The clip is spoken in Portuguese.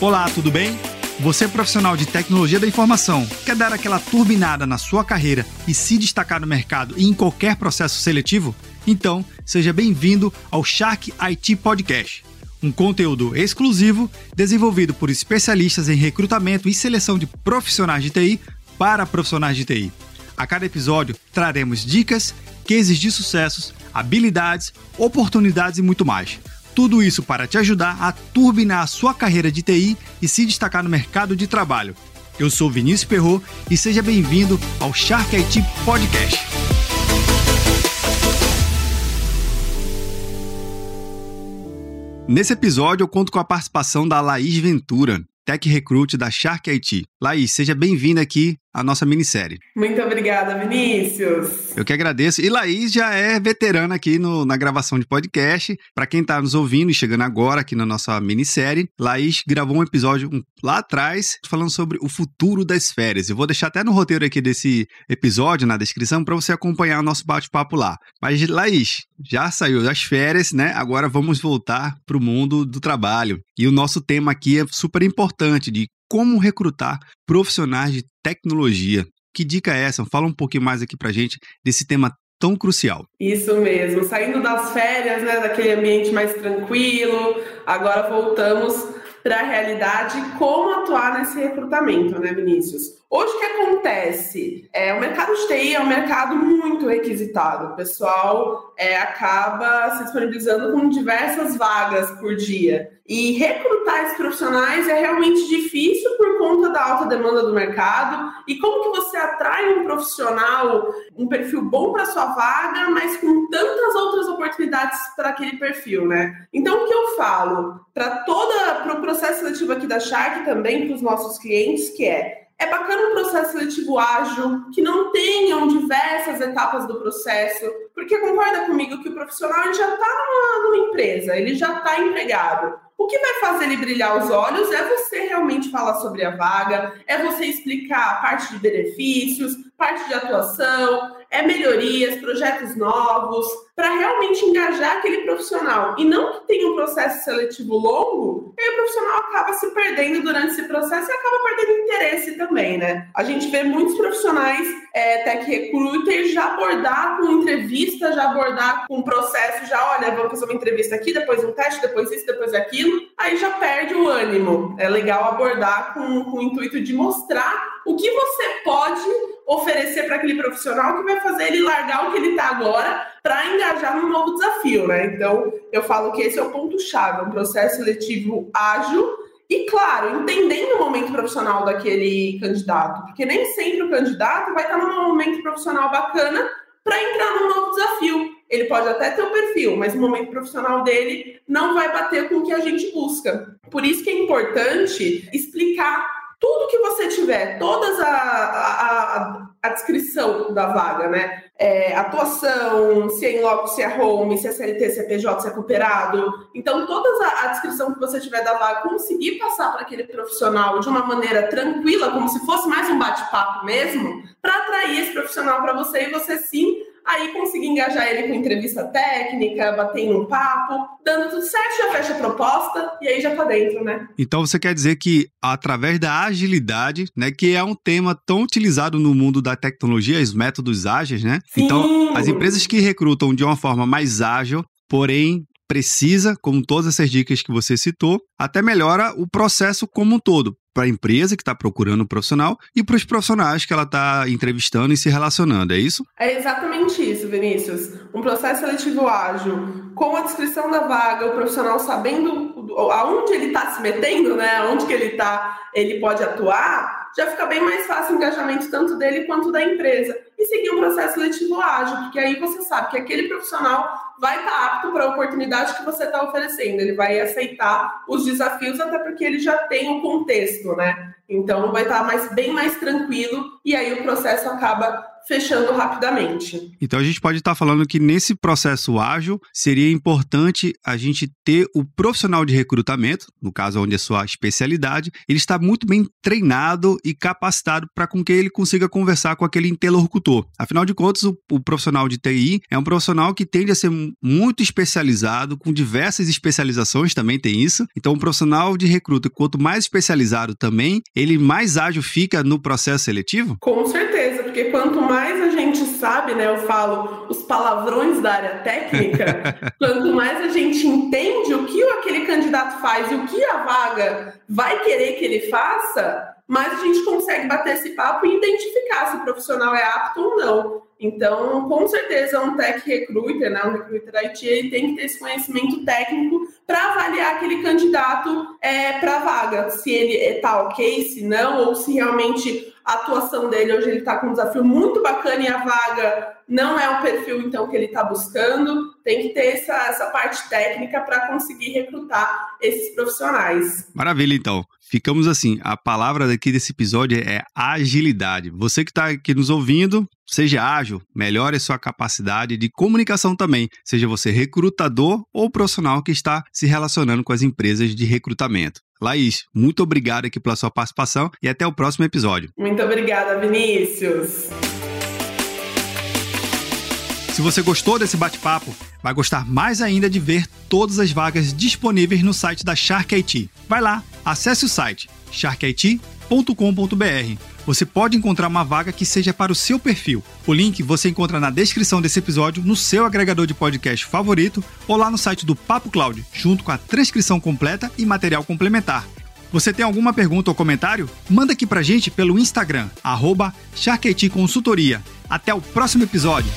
Olá, tudo bem? Você é profissional de tecnologia da informação, quer dar aquela turbinada na sua carreira e se destacar no mercado e em qualquer processo seletivo? Então, seja bem-vindo ao Shark IT Podcast, um conteúdo exclusivo desenvolvido por especialistas em recrutamento e seleção de profissionais de TI para profissionais de TI. A cada episódio traremos dicas, cases de sucessos, habilidades, oportunidades e muito mais tudo isso para te ajudar a turbinar a sua carreira de TI e se destacar no mercado de trabalho. Eu sou Vinícius Perro e seja bem-vindo ao Shark IT Podcast. Nesse episódio eu conto com a participação da Laís Ventura, Tech Recruit da Shark IT. Laís, seja bem-vinda aqui à nossa minissérie. Muito obrigada, Vinícius. Eu que agradeço. E Laís já é veterana aqui no, na gravação de podcast. Para quem está nos ouvindo e chegando agora aqui na nossa minissérie, Laís gravou um episódio lá atrás falando sobre o futuro das férias. Eu vou deixar até no roteiro aqui desse episódio, na descrição, para você acompanhar o nosso bate-papo lá. Mas, Laís, já saiu das férias, né? Agora vamos voltar para o mundo do trabalho. E o nosso tema aqui é super importante de como recrutar profissionais de tecnologia. Que dica é essa? Fala um pouquinho mais aqui pra gente desse tema tão crucial. Isso mesmo, saindo das férias, né, daquele ambiente mais tranquilo, agora voltamos para a realidade como atuar nesse recrutamento, né, Vinícius? Hoje o que acontece? É, o mercado de TI é um mercado muito requisitado. O pessoal é, acaba se disponibilizando com diversas vagas por dia. E recrutar esses profissionais é realmente difícil por conta da alta demanda do mercado. E como que você atrai um profissional, um perfil bom para sua vaga, mas com tantas outras oportunidades para aquele perfil, né? Então o que eu falo para toda para o processo seletivo aqui da Shark também para os nossos clientes que é é bacana um processo seletivo ágil, que não tenham diversas etapas do processo, porque concorda comigo que o profissional já está numa, numa empresa, ele já está empregado. O que vai fazer ele brilhar os olhos é você realmente falar sobre a vaga, é você explicar a parte de benefícios, parte de atuação, é melhorias, projetos novos, para realmente engajar aquele profissional. E não que tenha um processo seletivo longo, e o profissional acaba se perdendo durante esse processo e acaba perdendo interesse também, né? A gente vê muitos profissionais é, tech recruiter já abordar com entrevista, já abordar com processo, já olha, vamos fazer uma entrevista aqui, depois um teste, depois isso, depois aquilo, aí já perde o ânimo. É legal abordar com, com o intuito de mostrar o que você pode oferecer para aquele profissional que vai fazer ele largar o que ele está agora para engajar num novo desafio, né? Então, eu falo que esse é o ponto-chave, um processo seletivo ágil e, claro, entendendo o momento profissional daquele candidato, porque nem sempre o candidato vai estar num momento profissional bacana para entrar num novo desafio. Ele pode até ter o perfil, mas o momento profissional dele não vai bater com o que a gente busca. Por isso que é importante explicar tudo que você tiver, todas a, a, a descrição da vaga, né? É, atuação, se é em loco, se é home, se é CLT, se é PJ, se é cooperado. Então, toda a, a descrição que você tiver da vaga, conseguir passar para aquele profissional de uma maneira tranquila, como se fosse mais um bate-papo mesmo, para atrair esse profissional para você e você sim Aí consegui engajar ele com entrevista técnica, bater um papo, dando tudo certo, já fecha a proposta e aí já tá dentro, né? Então você quer dizer que através da agilidade, né, que é um tema tão utilizado no mundo da tecnologia, os métodos ágeis, né? Sim. Então, as empresas que recrutam de uma forma mais ágil, porém precisa, como todas essas dicas que você citou, até melhora o processo como um todo, para a empresa que está procurando um profissional e para os profissionais que ela está entrevistando e se relacionando, é isso? É exatamente isso, Vinícius. Um processo seletivo ágil, com a descrição da vaga, o profissional sabendo aonde ele está se metendo, né? Aonde que ele está, ele pode atuar, já fica bem mais fácil o engajamento tanto dele quanto da empresa. E seguir um processo seletivo ágil, porque aí você sabe que aquele profissional vai estar tá apto para a oportunidade que você está oferecendo. Ele vai aceitar os desafios, até porque ele já tem o contexto, né? Então vai estar tá mais, bem mais tranquilo e aí o processo acaba fechando rapidamente. Então a gente pode estar falando que nesse processo ágil seria importante a gente ter o profissional de recrutamento, no caso onde é sua especialidade, ele está muito bem treinado e capacitado para com que ele consiga conversar com aquele interlocutor. Afinal de contas, o, o profissional de TI é um profissional que tende a ser muito especializado, com diversas especializações também tem isso. Então, o profissional de recruta, quanto mais especializado também, ele mais ágil fica no processo seletivo? Com certeza, porque quanto mais a gente sabe, né, eu falo os palavrões da área técnica, quanto mais a gente entende o que aquele candidato faz e o que a vaga vai querer que ele faça, mais a gente consegue bater esse papo e identificar se o profissional é apto ou não. Então, com certeza, um tech recruiter, né, um recruiter IT, ele tem que ter esse conhecimento técnico para avaliar aquele candidato é, para a vaga, se ele está ok, se não, ou se realmente a atuação dele hoje ele está com um desafio muito bacana e a vaga não é o perfil então que ele está buscando. Tem que ter essa, essa parte técnica para conseguir recrutar esses profissionais. Maravilha, então. Ficamos assim. A palavra daqui desse episódio é agilidade. Você que está aqui nos ouvindo, seja ágil, melhore sua capacidade de comunicação também, seja você recrutador ou profissional que está se relacionando com as empresas de recrutamento. Laís, muito obrigado aqui pela sua participação e até o próximo episódio. Muito obrigada, Vinícius. Se você gostou desse bate-papo, vai gostar mais ainda de ver todas as vagas disponíveis no site da Shark IT. Vai lá, acesse o site sharkit.com.br. Você pode encontrar uma vaga que seja para o seu perfil. O link você encontra na descrição desse episódio, no seu agregador de podcast favorito ou lá no site do Papo Cloud, junto com a transcrição completa e material complementar. Você tem alguma pergunta ou comentário? Manda aqui pra gente pelo Instagram, arroba Consultoria. Até o próximo episódio!